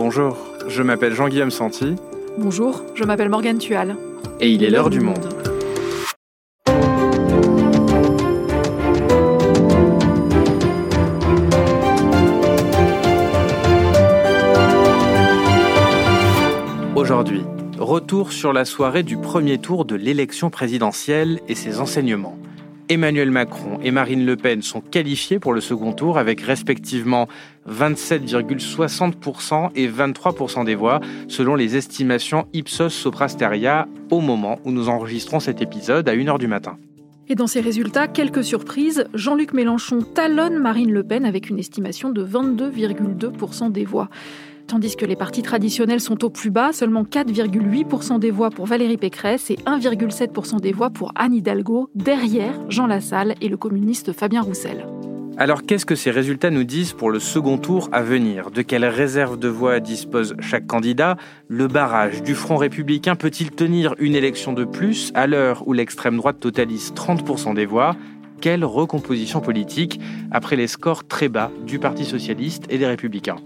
Bonjour, je m'appelle Jean-Guillaume Santi. Bonjour, je m'appelle Morgane Tual. Et il est l'heure du monde. Aujourd'hui, retour sur la soirée du premier tour de l'élection présidentielle et ses enseignements. Emmanuel Macron et Marine Le Pen sont qualifiés pour le second tour avec respectivement 27,60% et 23% des voix selon les estimations Ipsos Soprasteria au moment où nous enregistrons cet épisode à 1h du matin. Et dans ces résultats, quelques surprises, Jean-Luc Mélenchon talonne Marine Le Pen avec une estimation de 22,2% des voix. Tandis que les partis traditionnels sont au plus bas, seulement 4,8% des voix pour Valérie Pécresse et 1,7% des voix pour Anne Hidalgo, derrière Jean Lassalle et le communiste Fabien Roussel. Alors qu'est-ce que ces résultats nous disent pour le second tour à venir? De quelles réserves de voix dispose chaque candidat? Le barrage du Front républicain peut-il tenir une élection de plus à l'heure où l'extrême droite totalise 30% des voix? Quelle recomposition politique après les scores très bas du Parti socialiste et des républicains?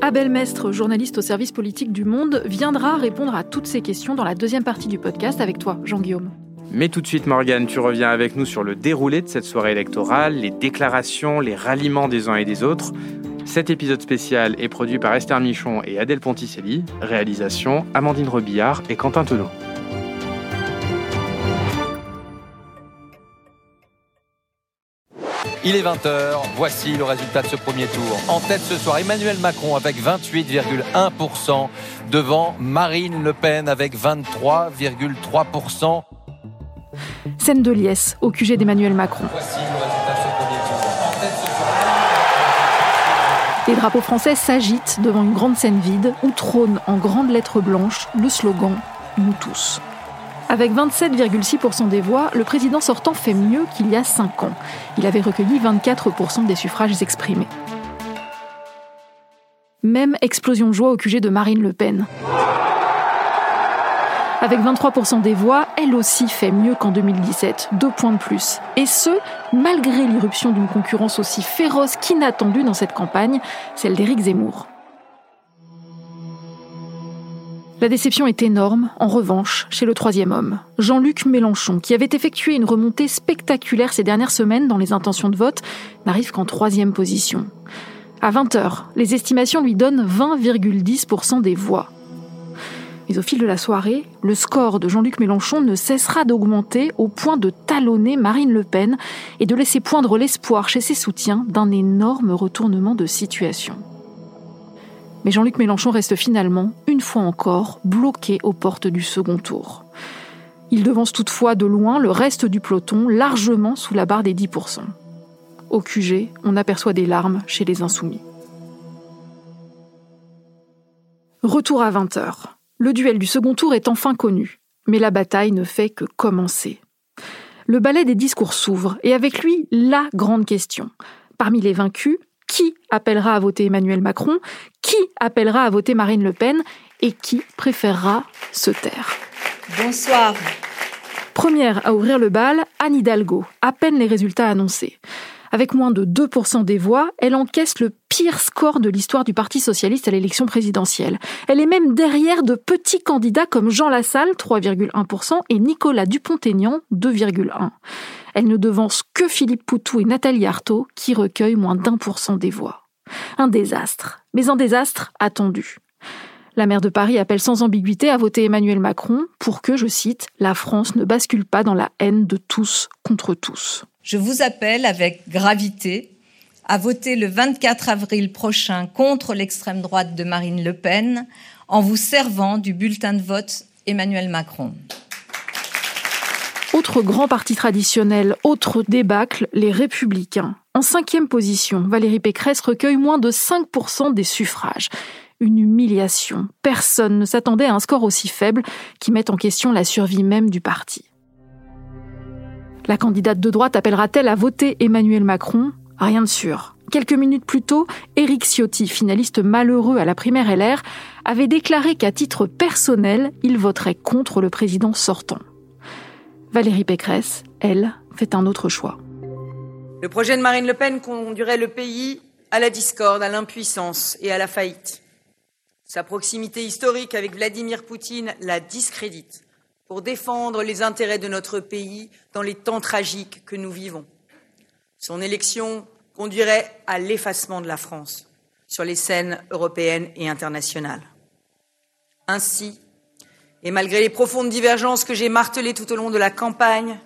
Abel Mestre, journaliste au service politique du Monde, viendra répondre à toutes ces questions dans la deuxième partie du podcast avec toi, Jean-Guillaume. Mais tout de suite, Morgane, tu reviens avec nous sur le déroulé de cette soirée électorale, les déclarations, les ralliements des uns et des autres. Cet épisode spécial est produit par Esther Michon et Adèle Ponticelli. Réalisation Amandine Rebillard et Quentin Tenot. Il est 20h, voici le résultat de ce premier tour. En tête ce soir, Emmanuel Macron avec 28,1% devant Marine Le Pen avec 23,3%. Scène de liesse au QG d'Emmanuel Macron. Les drapeaux français s'agitent devant une grande scène vide où trône en grandes lettres blanches le slogan Nous tous. Avec 27,6% des voix, le président sortant fait mieux qu'il y a 5 ans. Il avait recueilli 24% des suffrages exprimés. Même explosion de joie au QG de Marine Le Pen. Avec 23% des voix, elle aussi fait mieux qu'en 2017, deux points de plus. Et ce, malgré l'irruption d'une concurrence aussi féroce qu'inattendue dans cette campagne, celle d'Éric Zemmour. La déception est énorme, en revanche, chez le troisième homme, Jean-Luc Mélenchon, qui avait effectué une remontée spectaculaire ces dernières semaines dans les intentions de vote, n'arrive qu'en troisième position. À 20h, les estimations lui donnent 20,10% des voix. Mais au fil de la soirée, le score de Jean-Luc Mélenchon ne cessera d'augmenter au point de talonner Marine Le Pen et de laisser poindre l'espoir chez ses soutiens d'un énorme retournement de situation. Mais Jean-Luc Mélenchon reste finalement, une fois encore, bloqué aux portes du second tour. Il devance toutefois de loin le reste du peloton, largement sous la barre des 10%. Au QG, on aperçoit des larmes chez les insoumis. Retour à 20h. Le duel du second tour est enfin connu, mais la bataille ne fait que commencer. Le ballet des discours s'ouvre, et avec lui, la grande question. Parmi les vaincus, qui appellera à voter Emmanuel Macron, qui appellera à voter Marine Le Pen et qui préférera se taire? Bonsoir. Première à ouvrir le bal, Anne Hidalgo, à peine les résultats annoncés. Avec moins de 2% des voix, elle encaisse le pire score de l'histoire du Parti socialiste à l'élection présidentielle. Elle est même derrière de petits candidats comme Jean Lassalle, 3,1%, et Nicolas Dupont-Aignan, 2,1%. Elle ne devance que Philippe Poutou et Nathalie Arthaud, qui recueillent moins d'un pour des voix. Un désastre, mais un désastre attendu. La maire de Paris appelle sans ambiguïté à voter Emmanuel Macron pour que, je cite, la France ne bascule pas dans la haine de tous contre tous. Je vous appelle avec gravité à voter le 24 avril prochain contre l'extrême droite de Marine Le Pen en vous servant du bulletin de vote Emmanuel Macron. Autre grand parti traditionnel, autre débâcle, les Républicains. En cinquième position, Valérie Pécresse recueille moins de 5% des suffrages. Une humiliation. Personne ne s'attendait à un score aussi faible qui mette en question la survie même du parti. La candidate de droite appellera-t-elle à voter Emmanuel Macron? Rien de sûr. Quelques minutes plus tôt, Éric Ciotti, finaliste malheureux à la primaire LR, avait déclaré qu'à titre personnel, il voterait contre le président sortant. Valérie Pécresse, elle, fait un autre choix. Le projet de Marine Le Pen conduirait le pays à la discorde, à l'impuissance et à la faillite. Sa proximité historique avec Vladimir Poutine la discrédite pour défendre les intérêts de notre pays dans les temps tragiques que nous vivons. Son élection conduirait à l'effacement de la France sur les scènes européennes et internationales. Ainsi, et malgré les profondes divergences que j'ai martelées tout au long de la campagne,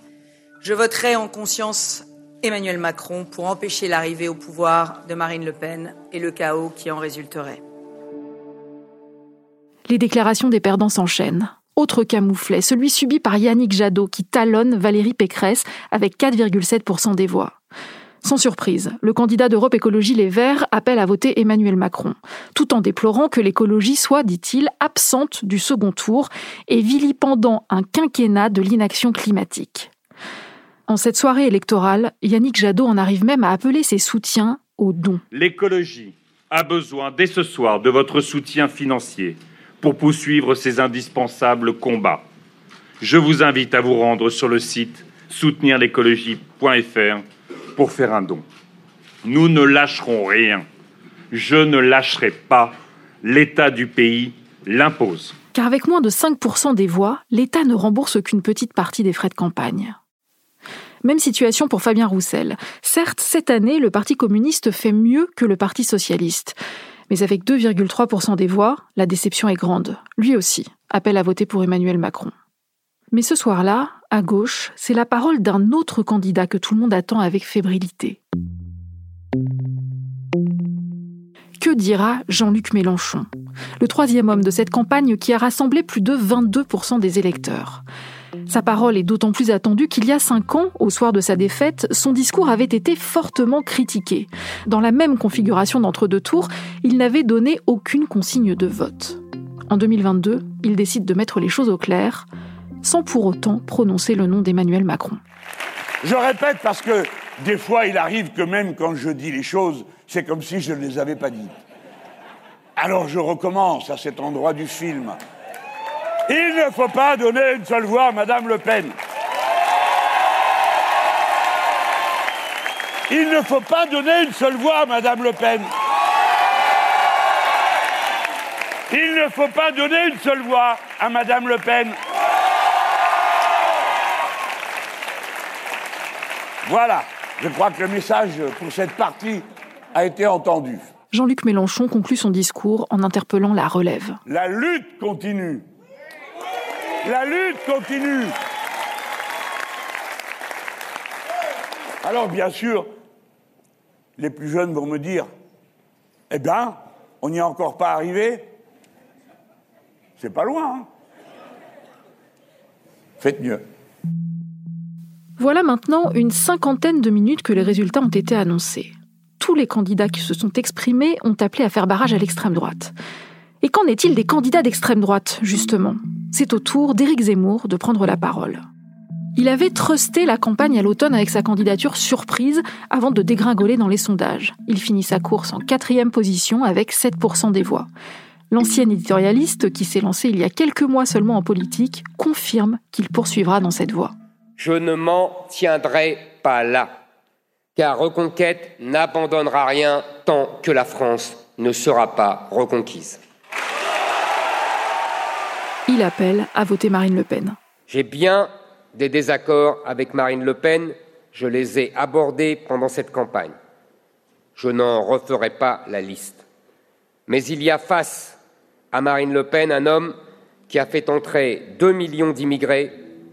je voterai en conscience Emmanuel Macron pour empêcher l'arrivée au pouvoir de Marine Le Pen et le chaos qui en résulterait. Les déclarations des perdants s'enchaînent. Autre camouflet, celui subi par Yannick Jadot qui talonne Valérie Pécresse avec 4,7% des voix. Sans surprise, le candidat d'Europe Écologie Les Verts appelle à voter Emmanuel Macron, tout en déplorant que l'écologie soit, dit-il, absente du second tour et vilipendant un quinquennat de l'inaction climatique. En cette soirée électorale, Yannick Jadot en arrive même à appeler ses soutiens au don. L'écologie a besoin dès ce soir de votre soutien financier pour poursuivre ces indispensables combats. Je vous invite à vous rendre sur le site soutenirlécologie.fr pour faire un don. Nous ne lâcherons rien. Je ne lâcherai pas. L'État du pays l'impose. Car avec moins de 5% des voix, l'État ne rembourse qu'une petite partie des frais de campagne. Même situation pour Fabien Roussel. Certes, cette année, le Parti communiste fait mieux que le Parti socialiste. Mais avec 2,3% des voix, la déception est grande. Lui aussi appelle à voter pour Emmanuel Macron. Mais ce soir-là, à gauche, c'est la parole d'un autre candidat que tout le monde attend avec fébrilité. Que dira Jean-Luc Mélenchon, le troisième homme de cette campagne qui a rassemblé plus de 22% des électeurs Sa parole est d'autant plus attendue qu'il y a cinq ans, au soir de sa défaite, son discours avait été fortement critiqué. Dans la même configuration d'entre-deux tours, il n'avait donné aucune consigne de vote. En 2022, il décide de mettre les choses au clair sans pour autant prononcer le nom d'Emmanuel Macron. Je répète parce que des fois il arrive que même quand je dis les choses, c'est comme si je ne les avais pas dites. Alors je recommence à cet endroit du film. Il ne faut pas donner une seule voix à Madame Le Pen. Il ne faut pas donner une seule voix à Madame Le Pen. Il ne faut pas donner une seule voix à Madame Le Pen. Voilà, je crois que le message pour cette partie a été entendu. Jean-Luc Mélenchon conclut son discours en interpellant la relève. La lutte continue. La lutte continue. Alors bien sûr, les plus jeunes vont me dire, eh bien, on n'y est encore pas arrivé. C'est pas loin. Hein Faites mieux. Voilà maintenant une cinquantaine de minutes que les résultats ont été annoncés. Tous les candidats qui se sont exprimés ont appelé à faire barrage à l'extrême droite. Et qu'en est-il des candidats d'extrême droite, justement? C'est au tour d'Éric Zemmour de prendre la parole. Il avait trusté la campagne à l'automne avec sa candidature surprise avant de dégringoler dans les sondages. Il finit sa course en quatrième position avec 7% des voix. L'ancien éditorialiste, qui s'est lancé il y a quelques mois seulement en politique, confirme qu'il poursuivra dans cette voie je ne m'en tiendrai pas là, car Reconquête n'abandonnera rien tant que la France ne sera pas reconquise. Il appelle à voter Marine Le Pen. J'ai bien des désaccords avec Marine Le Pen, je les ai abordés pendant cette campagne. Je n'en referai pas la liste. Mais il y a face à Marine Le Pen un homme qui a fait entrer deux millions d'immigrés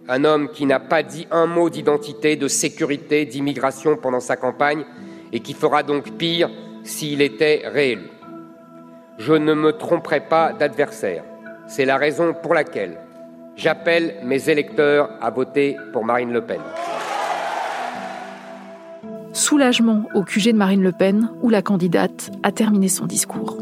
un homme qui n'a pas dit un mot d'identité, de sécurité, d'immigration pendant sa campagne et qui fera donc pire s'il était réélu. Je ne me tromperai pas d'adversaire. C'est la raison pour laquelle j'appelle mes électeurs à voter pour Marine Le Pen. Soulagement au QG de Marine Le Pen, où la candidate a terminé son discours.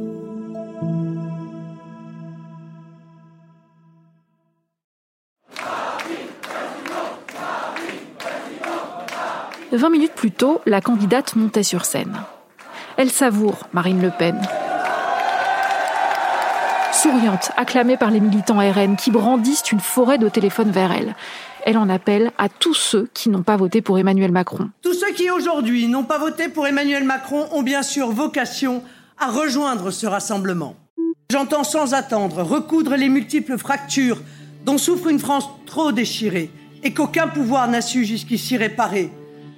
20 minutes plus tôt, la candidate montait sur scène. Elle savoure Marine Le Pen. Souriante, acclamée par les militants RN qui brandissent une forêt de téléphones vers elle. Elle en appelle à tous ceux qui n'ont pas voté pour Emmanuel Macron. Tous ceux qui aujourd'hui n'ont pas voté pour Emmanuel Macron ont bien sûr vocation à rejoindre ce rassemblement. J'entends sans attendre recoudre les multiples fractures dont souffre une France trop déchirée et qu'aucun pouvoir n'a su jusqu'ici réparer.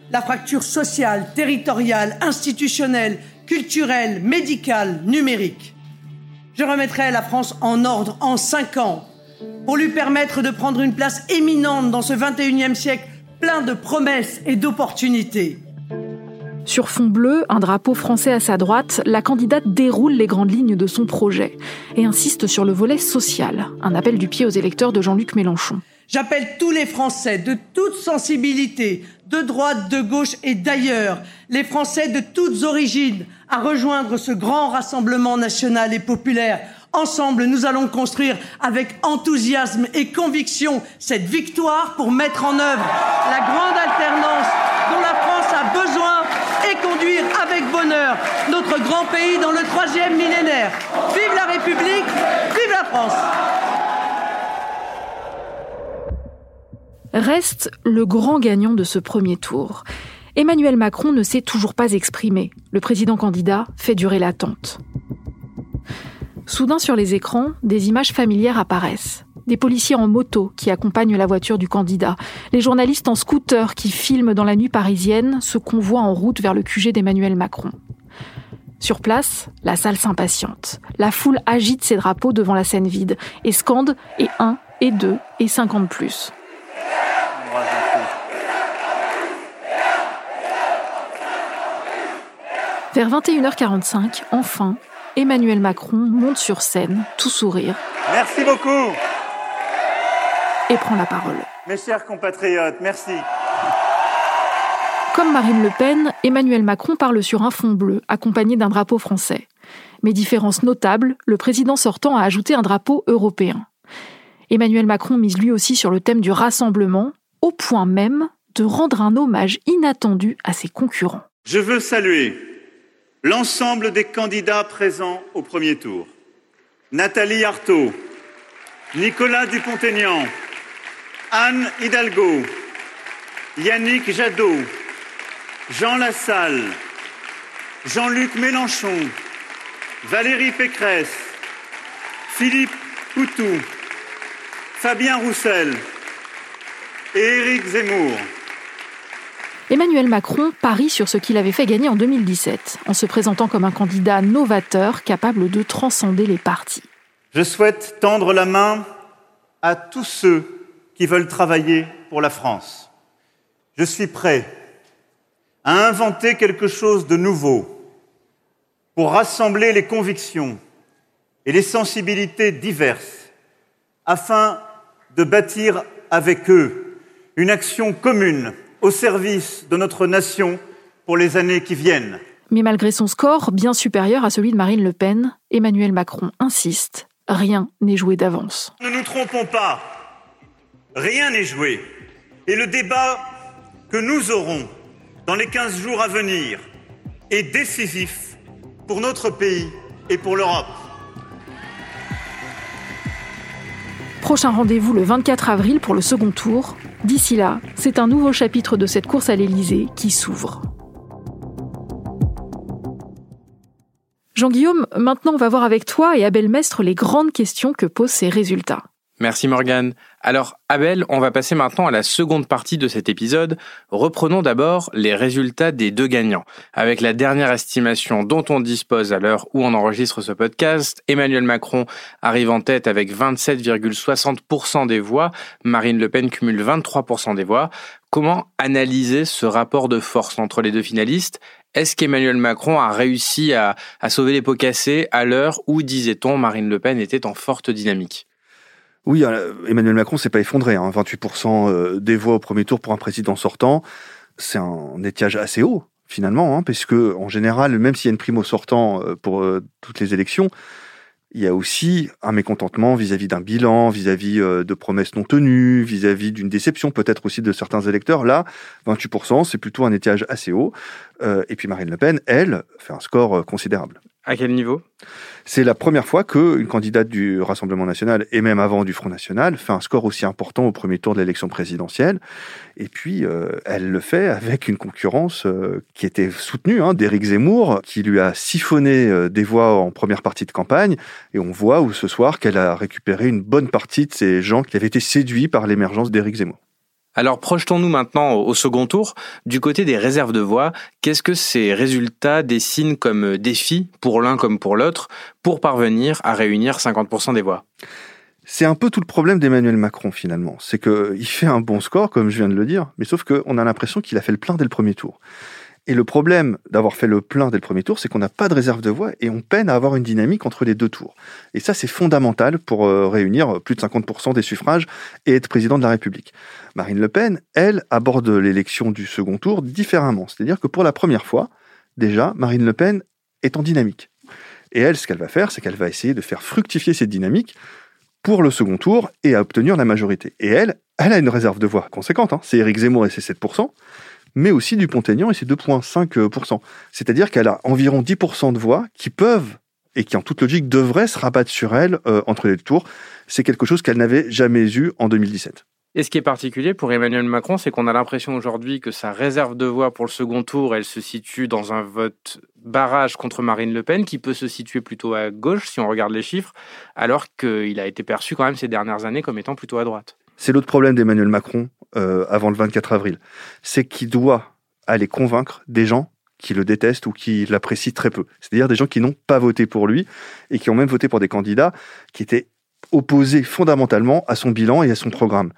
La fracture sociale, territoriale, institutionnelle, culturelle, médicale, numérique. Je remettrai la France en ordre en cinq ans pour lui permettre de prendre une place éminente dans ce 21e siècle plein de promesses et d'opportunités. Sur fond bleu, un drapeau français à sa droite, la candidate déroule les grandes lignes de son projet et insiste sur le volet social, un appel du pied aux électeurs de Jean-Luc Mélenchon. J'appelle tous les Français de toute sensibilité, de droite, de gauche et d'ailleurs, les Français de toutes origines, à rejoindre ce grand rassemblement national et populaire. Ensemble, nous allons construire avec enthousiasme et conviction cette victoire pour mettre en œuvre la grande alternance dont la France a besoin et conduire avec bonheur notre grand pays dans le troisième millénaire. Vive la République, vive la France Reste le grand gagnant de ce premier tour. Emmanuel Macron ne s'est toujours pas exprimé. Le président candidat fait durer l'attente. Soudain sur les écrans, des images familières apparaissent. Des policiers en moto qui accompagnent la voiture du candidat, les journalistes en scooter qui filment dans la nuit parisienne ce convoi en route vers le QG d'Emmanuel Macron. Sur place, la salle s'impatiente. La foule agite ses drapeaux devant la scène vide et scande et 1 et 2 et 50 plus. Vers 21h45, enfin, Emmanuel Macron monte sur scène, tout sourire. Merci beaucoup. Et prend la parole. Mes chers compatriotes, merci. Comme Marine Le Pen, Emmanuel Macron parle sur un fond bleu, accompagné d'un drapeau français. Mais différence notable, le président sortant a ajouté un drapeau européen. Emmanuel Macron mise lui aussi sur le thème du rassemblement, au point même de rendre un hommage inattendu à ses concurrents. Je veux saluer l'ensemble des candidats présents au premier tour. Nathalie Arthaud, Nicolas Dupont-Aignan, Anne Hidalgo, Yannick Jadot, Jean Lassalle, Jean-Luc Mélenchon, Valérie Pécresse, Philippe Poutou, Fabien Roussel et Éric Zemmour. Emmanuel Macron parie sur ce qu'il avait fait gagner en 2017, en se présentant comme un candidat novateur capable de transcender les partis. Je souhaite tendre la main à tous ceux qui veulent travailler pour la France. Je suis prêt à inventer quelque chose de nouveau pour rassembler les convictions et les sensibilités diverses afin de bâtir avec eux une action commune au service de notre nation pour les années qui viennent. Mais malgré son score bien supérieur à celui de Marine Le Pen, Emmanuel Macron insiste, rien n'est joué d'avance. Ne nous trompons pas, rien n'est joué. Et le débat que nous aurons dans les 15 jours à venir est décisif pour notre pays et pour l'Europe. Prochain rendez-vous le 24 avril pour le second tour. D'ici là, c'est un nouveau chapitre de cette course à l'Élysée qui s'ouvre. Jean-Guillaume, maintenant on va voir avec toi et Abel Mestre les grandes questions que posent ces résultats. Merci Morgane. Alors Abel, on va passer maintenant à la seconde partie de cet épisode. Reprenons d'abord les résultats des deux gagnants. Avec la dernière estimation dont on dispose à l'heure où on enregistre ce podcast, Emmanuel Macron arrive en tête avec 27,60% des voix, Marine Le Pen cumule 23% des voix. Comment analyser ce rapport de force entre les deux finalistes? Est-ce qu'Emmanuel Macron a réussi à, à sauver les pots cassés à l'heure où, disait-on, Marine Le Pen était en forte dynamique? Oui, euh, Emmanuel Macron s'est pas effondré. Hein. 28% euh, des voix au premier tour pour un président sortant, c'est un étiage assez haut finalement, hein, en général, même s'il y a une prime au sortant euh, pour toutes les élections, il y a aussi un mécontentement vis-à-vis d'un bilan, vis-à-vis de promesses non tenues, vis-à-vis d'une déception peut-être aussi de certains électeurs. Là, 28%, c'est plutôt un étiage assez haut. et puis Marine Le Pen, elle, fait un score considérable. À quel niveau? C'est la première fois qu'une candidate du Rassemblement national, et même avant du Front national, fait un score aussi important au premier tour de l'élection présidentielle. Et puis, euh, elle le fait avec une concurrence euh, qui était soutenue, hein, d'Éric Zemmour, qui lui a siphonné euh, des voix en première partie de campagne. Et on voit où ce soir qu'elle a récupéré une bonne partie de ces gens qui avaient été séduits par l'émergence d'Éric Zemmour. Alors projetons-nous maintenant au second tour. Du côté des réserves de voix, qu'est-ce que ces résultats dessinent comme défi pour l'un comme pour l'autre pour parvenir à réunir 50% des voix? C'est un peu tout le problème d'Emmanuel Macron finalement. C'est qu'il fait un bon score, comme je viens de le dire, mais sauf qu'on a l'impression qu'il a fait le plein dès le premier tour. Et le problème d'avoir fait le plein dès le premier tour, c'est qu'on n'a pas de réserve de voix et on peine à avoir une dynamique entre les deux tours. Et ça, c'est fondamental pour euh, réunir plus de 50% des suffrages et être président de la République. Marine Le Pen, elle, aborde l'élection du second tour différemment. C'est-à-dire que pour la première fois, déjà, Marine Le Pen est en dynamique. Et elle, ce qu'elle va faire, c'est qu'elle va essayer de faire fructifier cette dynamique pour le second tour et à obtenir la majorité. Et elle, elle a une réserve de voix conséquente. Hein. C'est Éric Zemmour et ses 7% mais aussi du Pont-Aignan et ses 2,5%. C'est-à-dire qu'elle a environ 10% de voix qui peuvent et qui en toute logique devraient se rabattre sur elle euh, entre les deux tours. C'est quelque chose qu'elle n'avait jamais eu en 2017. Et ce qui est particulier pour Emmanuel Macron, c'est qu'on a l'impression aujourd'hui que sa réserve de voix pour le second tour, elle se situe dans un vote barrage contre Marine Le Pen, qui peut se situer plutôt à gauche si on regarde les chiffres, alors qu'il a été perçu quand même ces dernières années comme étant plutôt à droite. C'est l'autre problème d'Emmanuel Macron euh, avant le 24 avril. C'est qu'il doit aller convaincre des gens qui le détestent ou qui l'apprécient très peu. C'est-à-dire des gens qui n'ont pas voté pour lui et qui ont même voté pour des candidats qui étaient opposés fondamentalement à son bilan et à son programme.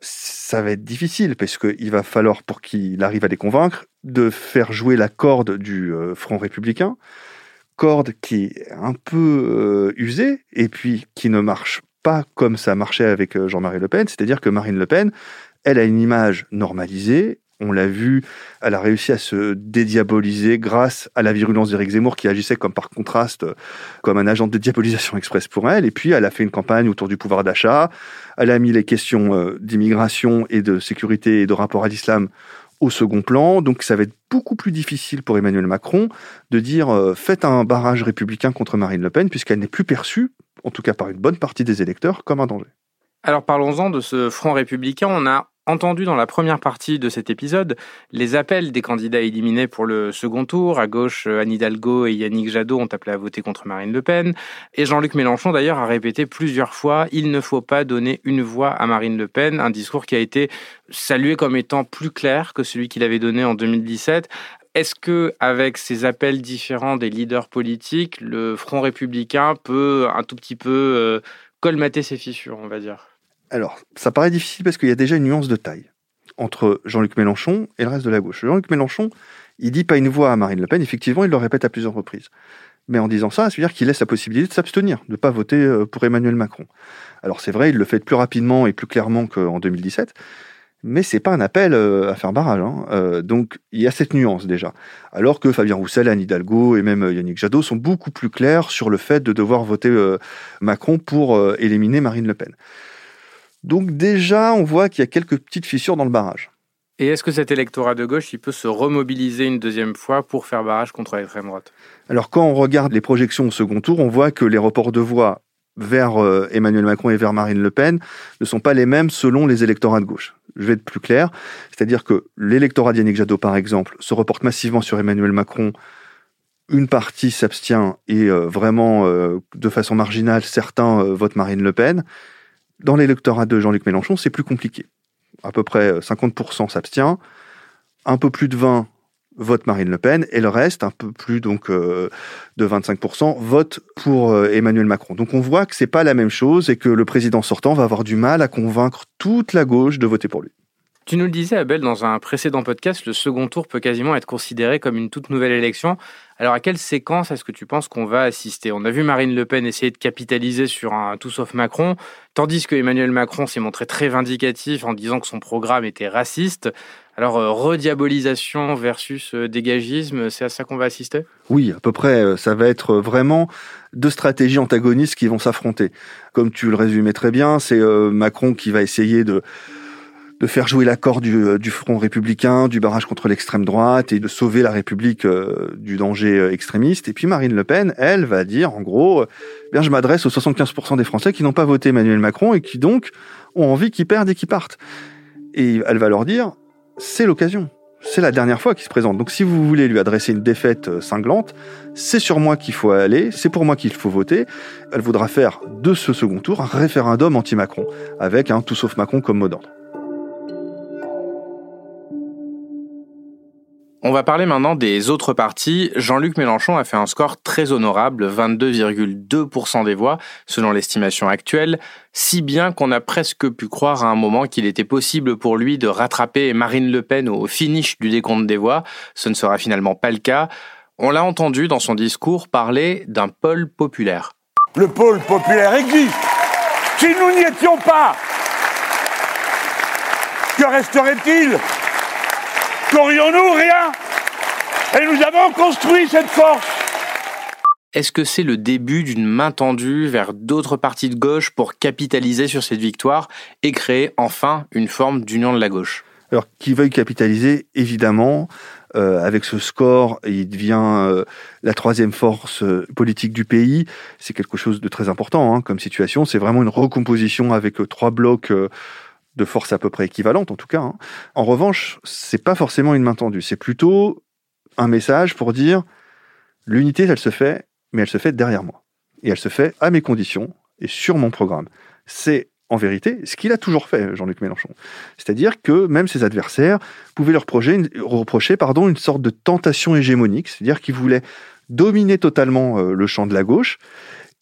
Ça va être difficile parce qu'il va falloir, pour qu'il arrive à les convaincre, de faire jouer la corde du euh, Front républicain, corde qui est un peu euh, usée et puis qui ne marche pas comme ça marchait avec Jean-Marie Le Pen, c'est-à-dire que Marine Le Pen, elle a une image normalisée, on l'a vu, elle a réussi à se dédiaboliser grâce à la virulence d'Éric Zemmour qui agissait comme par contraste, comme un agent de dédiabolisation express pour elle. Et puis, elle a fait une campagne autour du pouvoir d'achat. Elle a mis les questions euh, d'immigration et de sécurité et de rapport à l'islam au second plan. Donc, ça va être beaucoup plus difficile pour Emmanuel Macron de dire euh, faites un barrage républicain contre Marine Le Pen puisqu'elle n'est plus perçue en tout cas par une bonne partie des électeurs, comme un danger. Alors parlons-en de ce front républicain. On a entendu dans la première partie de cet épisode les appels des candidats éliminés pour le second tour. À gauche, Anne Hidalgo et Yannick Jadot ont appelé à voter contre Marine Le Pen. Et Jean-Luc Mélenchon, d'ailleurs, a répété plusieurs fois il ne faut pas donner une voix à Marine Le Pen. Un discours qui a été salué comme étant plus clair que celui qu'il avait donné en 2017. Est-ce que, avec ces appels différents des leaders politiques, le Front républicain peut un tout petit peu euh, colmater ses fissures, on va dire? Alors, ça paraît difficile parce qu'il y a déjà une nuance de taille entre Jean-Luc Mélenchon et le reste de la gauche. Jean-Luc Mélenchon, il dit pas une voix à Marine Le Pen. Effectivement, il le répète à plusieurs reprises. Mais en disant ça, ça veut dire qu'il laisse la possibilité de s'abstenir, de ne pas voter euh, pour Emmanuel Macron. Alors c'est vrai, il le fait plus rapidement et plus clairement qu'en 2017, mais c'est pas un appel euh, à faire barrage. Hein. Euh, donc il y a cette nuance déjà. Alors que Fabien Roussel, Anne Hidalgo et même Yannick Jadot sont beaucoup plus clairs sur le fait de devoir voter Macron pour éliminer Marine Le Pen. Donc déjà, on voit qu'il y a quelques petites fissures dans le barrage. Et est-ce que cet électorat de gauche, il peut se remobiliser une deuxième fois pour faire barrage contre l'extrême droite? Alors quand on regarde les projections au second tour, on voit que les reports de voix vers euh, Emmanuel Macron et vers Marine Le Pen ne sont pas les mêmes selon les électorats de gauche. Je vais être plus clair, c'est-à-dire que l'électorat d'Yannick Jadot, par exemple, se reporte massivement sur Emmanuel Macron. Une partie s'abstient et euh, vraiment, euh, de façon marginale, certains votent Marine Le Pen. Dans l'électorat de Jean-Luc Mélenchon, c'est plus compliqué. À peu près 50% s'abstient, un peu plus de 20 vote Marine Le Pen et le reste, un peu plus donc euh, de 25%, vote pour euh, Emmanuel Macron. Donc on voit que c'est pas la même chose et que le président sortant va avoir du mal à convaincre toute la gauche de voter pour lui. Tu nous le disais, Abel, dans un précédent podcast, le second tour peut quasiment être considéré comme une toute nouvelle élection. Alors, à quelle séquence est-ce que tu penses qu'on va assister? On a vu Marine Le Pen essayer de capitaliser sur un tout sauf Macron, tandis que Emmanuel Macron s'est montré très vindicatif en disant que son programme était raciste. Alors, euh, rediabolisation versus euh, dégagisme, c'est à ça qu'on va assister? Oui, à peu près. Euh, ça va être vraiment deux stratégies antagonistes qui vont s'affronter. Comme tu le résumais très bien, c'est Macron qui va essayer de de faire jouer l'accord du, euh, du, Front républicain, du barrage contre l'extrême droite et de sauver la République euh, du danger euh, extrémiste. Et puis Marine Le Pen, elle, va dire en gros, eh bien je m'adresse aux 75% des Français qui n'ont pas voté Emmanuel Macron et qui donc ont envie qu'ils perdent et qu'ils partent. Et elle va leur dire, c'est l'occasion. C'est la dernière fois qu'il se présente. Donc si vous voulez lui adresser une défaite cinglante, c'est sur moi qu'il faut aller, c'est pour moi qu'il faut voter. Elle voudra faire de ce second tour un référendum anti-Macron, avec un tout sauf Macron comme mot d'ordre. On va parler maintenant des autres partis. Jean-Luc Mélenchon a fait un score très honorable, 22,2% des voix, selon l'estimation actuelle, si bien qu'on a presque pu croire à un moment qu'il était possible pour lui de rattraper Marine Le Pen au finish du décompte des voix. Ce ne sera finalement pas le cas. On l'a entendu dans son discours parler d'un pôle populaire. Le pôle populaire existe. Si nous n'y étions pas, que resterait-il? Qu'aurions-nous Rien? Et nous avons construit cette force est-ce que c'est le début d'une main tendue vers d'autres partis de gauche pour capitaliser sur cette victoire et créer enfin une forme d'union de la gauche? Alors, qui veuille capitaliser, évidemment, euh, avec ce score, il devient euh, la troisième force euh, politique du pays. C'est quelque chose de très important hein, comme situation. C'est vraiment une recomposition avec trois blocs de force à peu près équivalente en tout cas. Hein. En revanche, c'est pas forcément une main tendue, c'est plutôt un message pour dire l'unité, elle se fait, mais elle se fait derrière moi. Et elle se fait à mes conditions et sur mon programme. C'est en vérité ce qu'il a toujours fait, Jean-Luc Mélenchon. C'est-à-dire que même ses adversaires pouvaient leur reprocher, pardon, une sorte de tentation hégémonique, c'est-à-dire qu'il voulait dominer totalement euh, le champ de la gauche.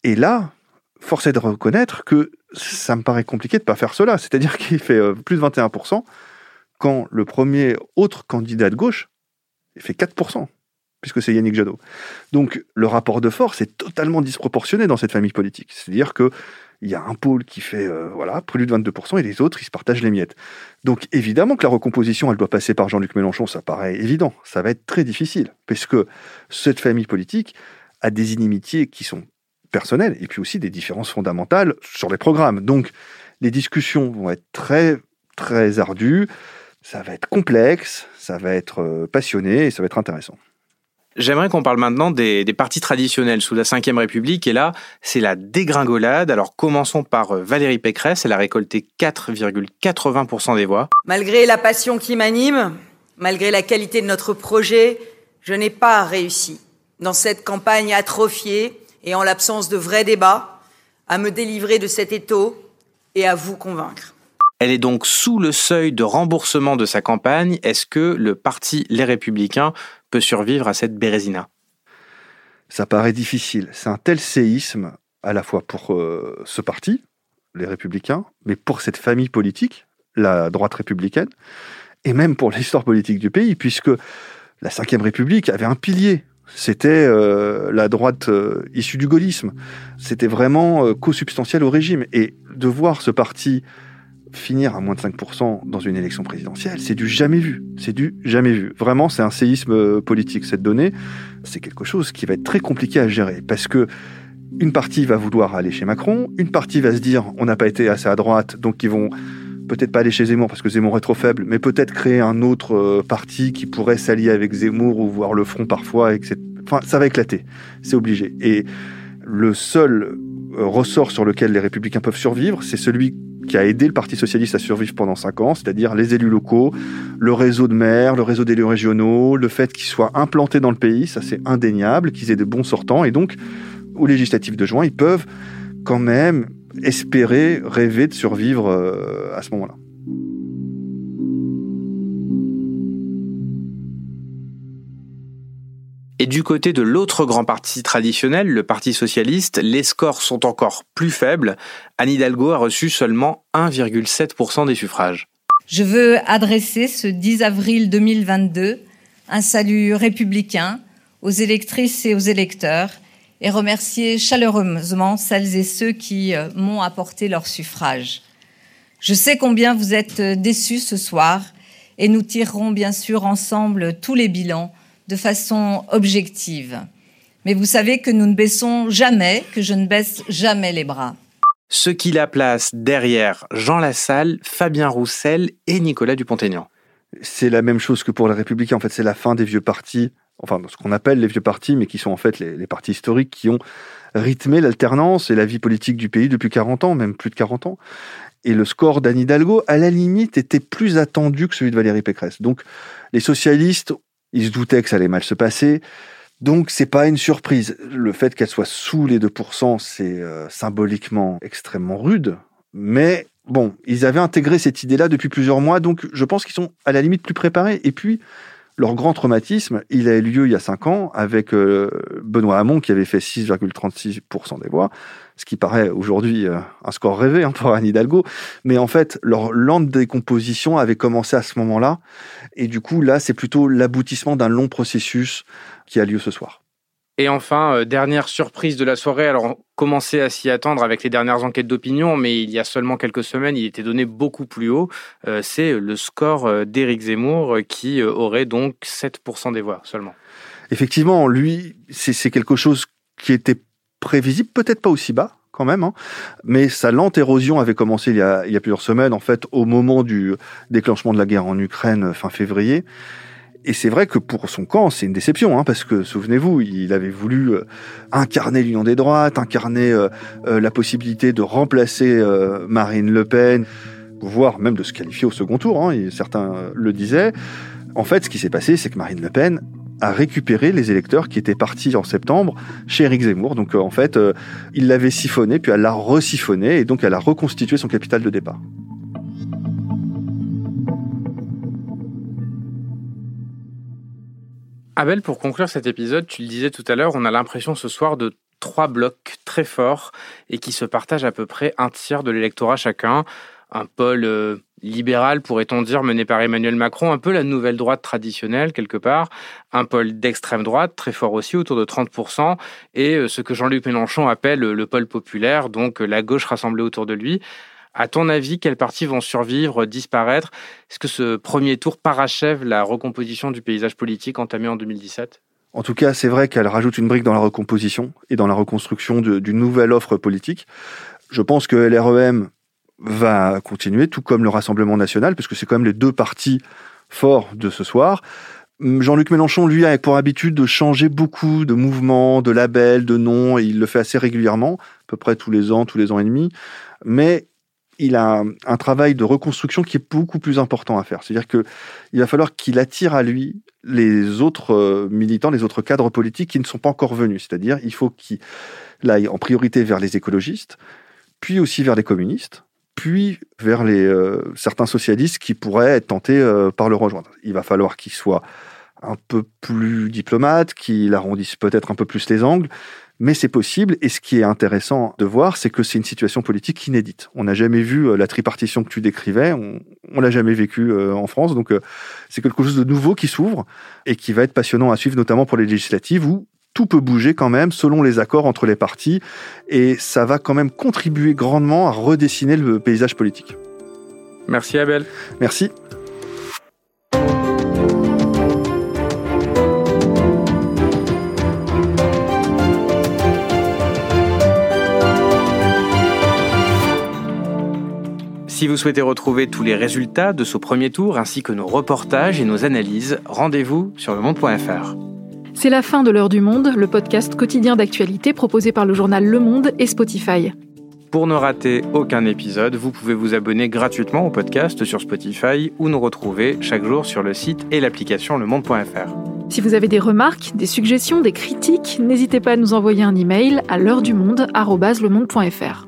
Et là, force est de reconnaître que ça me paraît compliqué de ne pas faire cela. C'est-à-dire qu'il fait euh, plus de 21% quand le premier autre candidat de gauche fait 4%, puisque c'est Yannick Jadot. Donc le rapport de force est totalement disproportionné dans cette famille politique. C'est-à-dire que il y a un pôle qui fait euh, voilà plus de 22% et les autres ils se partagent les miettes. Donc évidemment que la recomposition elle doit passer par Jean-Luc Mélenchon, ça paraît évident. Ça va être très difficile puisque cette famille politique a des inimitiés qui sont personnelles et puis aussi des différences fondamentales sur les programmes. Donc les discussions vont être très très ardues, ça va être complexe, ça va être euh, passionné et ça va être intéressant. J'aimerais qu'on parle maintenant des, des, partis traditionnels sous la Ve République. Et là, c'est la dégringolade. Alors commençons par euh, Valérie Pécresse. Elle a récolté 4,80% des voix. Malgré la passion qui m'anime, malgré la qualité de notre projet, je n'ai pas réussi dans cette campagne atrophiée et en l'absence de vrais débats, à me délivrer de cet étau et à vous convaincre. Elle est donc sous le seuil de remboursement de sa campagne. Est-ce que le parti Les Républicains peut survivre à cette bérésina? Ça paraît difficile. C'est un tel séisme, à la fois pour euh, ce parti, les Républicains, mais pour cette famille politique, la droite républicaine, et même pour l'histoire politique du pays, puisque la Ve République avait un pilier c'était euh, la droite euh, issue du gaullisme. C'était vraiment euh, co-substantiel au régime. Et de voir ce parti finir à moins de 5% dans une élection présidentielle, c'est du jamais vu. C'est du jamais vu. Vraiment, c'est un séisme politique, cette donnée. C'est quelque chose qui va être très compliqué à gérer. Parce que une partie va vouloir aller chez Macron, une partie va se dire on n'a pas été assez à droite, donc ils vont peut-être pas aller chez Zemmour parce que Zemmour est trop faible, mais peut-être créer un autre euh, parti qui pourrait s'allier avec Zemmour ou voir le front parfois. Etc. Enfin, ça va éclater, c'est obligé. Et le seul euh, ressort sur lequel les républicains peuvent survivre, c'est celui qui a aidé le Parti socialiste à survivre pendant cinq ans, c'est-à-dire les élus locaux, le réseau de maires, le réseau d'élus régionaux, le fait qu'ils soient implantés dans le pays, ça c'est indéniable, qu'ils aient de bons sortants, et donc aux législatives de juin, ils peuvent quand même espérer, rêver de survivre euh, à ce moment-là. Et du côté de l'autre grand parti traditionnel, le Parti socialiste, les scores sont encore plus faibles. Anne Hidalgo a reçu seulement 1,7% des suffrages. Je veux adresser ce 10 avril 2022 un salut républicain aux électrices et aux électeurs et remercier chaleureusement celles et ceux qui euh, m'ont apporté leur suffrage. Je sais combien vous êtes euh, déçus ce soir et nous tirerons bien sûr ensemble tous les bilans de façon objective. Mais vous savez que nous ne baissons jamais, que je ne baisse jamais les bras. ce qui la place derrière Jean Lassalle, Fabien Roussel et Nicolas Dupont-Aignan. C'est la même chose que pour les Républicains. En fait, c'est la fin des vieux partis, enfin, ce qu'on appelle les vieux partis, mais qui sont en fait les, partis historiques qui ont rythmé l'alternance et la vie politique du pays depuis 40 ans, même plus de 40 ans. Et le score d'Anne Hidalgo, à la limite, était plus attendu que celui de Valérie Pécresse. Donc, les socialistes, ils se doutaient que ça allait mal se passer. Donc, c'est pas une surprise. Le fait qu'elle soit sous les 2%, c'est euh, symboliquement extrêmement rude. Mais bon, ils avaient intégré cette idée-là depuis plusieurs mois, donc je pense qu'ils sont à la limite plus préparés. Et puis, leur grand traumatisme, il a eu lieu il y a cinq ans avec euh, Benoît Hamon qui avait fait 6,36% des voix, ce qui paraît aujourd'hui euh, un score rêvé hein, pour Anne Hidalgo. Mais en fait, leur lente décomposition avait commencé à ce moment-là. Et du coup, là, c'est plutôt l'aboutissement d'un long processus qui a lieu ce soir. Et enfin, euh, dernière surprise de la soirée, alors on commençait à s'y attendre avec les dernières enquêtes d'opinion, mais il y a seulement quelques semaines, il était donné beaucoup plus haut, euh, c'est le score euh, d'Éric Zemmour qui aurait donc 7% des voix seulement. Effectivement, lui, c'est quelque chose qui était prévisible, peut-être pas aussi bas quand même, hein, mais sa lente érosion avait commencé il y a plusieurs semaines, en fait, au moment du déclenchement de la guerre en Ukraine fin février. Et c'est vrai que pour son camp, c'est une déception, hein, parce que souvenez-vous, il avait voulu euh, incarner l'union des droites, incarner euh, euh, la possibilité de remplacer euh, Marine Le Pen, voire même de se qualifier au second tour. Hein, et certains le disaient. En fait, ce qui s'est passé, c'est que Marine Le Pen a récupéré les électeurs qui étaient partis en septembre chez Éric Zemmour. Donc euh, en fait, euh, il l'avait siphonné, puis elle l'a resiphonné, et donc elle a reconstitué son capital de départ. Abel, pour conclure cet épisode, tu le disais tout à l'heure, on a l'impression ce soir de trois blocs très forts et qui se partagent à peu près un tiers de l'électorat chacun. Un pôle euh, libéral, pourrait-on dire, mené par Emmanuel Macron, un peu la nouvelle droite traditionnelle quelque part, un pôle d'extrême droite, très fort aussi, autour de 30%, et euh, ce que Jean-Luc Mélenchon appelle euh, le pôle populaire, donc la gauche rassemblée autour de lui. À ton avis, quels partis vont survivre, disparaître? Est-ce que ce premier tour parachève la recomposition du paysage politique entamé en 2017 En tout cas, c'est vrai qu'elle rajoute une brique dans la recomposition et dans la reconstruction d'une nouvelle offre politique. Je pense que LREM va continuer, tout comme le Rassemblement national, puisque c'est quand même les deux partis forts de ce soir. Jean-Luc Mélenchon, lui, a pour habitude de changer beaucoup de mouvements, de labels, de noms, et il le fait assez régulièrement, à peu près tous les ans, tous les ans et demi. Mais il a un, travail de reconstruction qui est beaucoup plus important à faire. C'est-à-dire que il va falloir qu'il attire à lui les autres euh, militants, les autres cadres politiques qui ne sont pas encore venus. C'est-à-dire, il faut qu'il aille en priorité vers les écologistes, puis aussi vers les communistes, puis vers les euh, certains socialistes qui pourraient être tentés euh, par le rejoindre. Il va falloir qu'il soit un peu plus diplomate, qu'il arrondisse peut-être un peu plus les angles, mais c'est possible. Et ce qui est intéressant de voir, c'est que c'est une situation politique inédite. On n'a jamais vu euh, la tripartition que tu décrivais, on, on l'a jamais vécu euh, en France, donc euh, c'est quelque chose de nouveau qui s'ouvre et qui va être passionnant à suivre, notamment pour les législatives où tout peut bouger quand même selon les accords entre les partis et ça va quand même contribuer grandement à redessiner le paysage politique. Merci Abel. Merci. Si vous souhaitez retrouver tous les résultats de ce premier tour ainsi que nos reportages et nos analyses, rendez-vous sur le monde.fr. C'est la fin de l'heure du monde, le podcast quotidien d'actualité proposé par le journal Le Monde et Spotify. Pour ne rater aucun épisode, vous pouvez vous abonner gratuitement au podcast sur Spotify ou nous retrouver chaque jour sur le site et l'application lemonde.fr. Si vous avez des remarques, des suggestions, des critiques, n'hésitez pas à nous envoyer un email à l'heure du monde @lemonde.fr.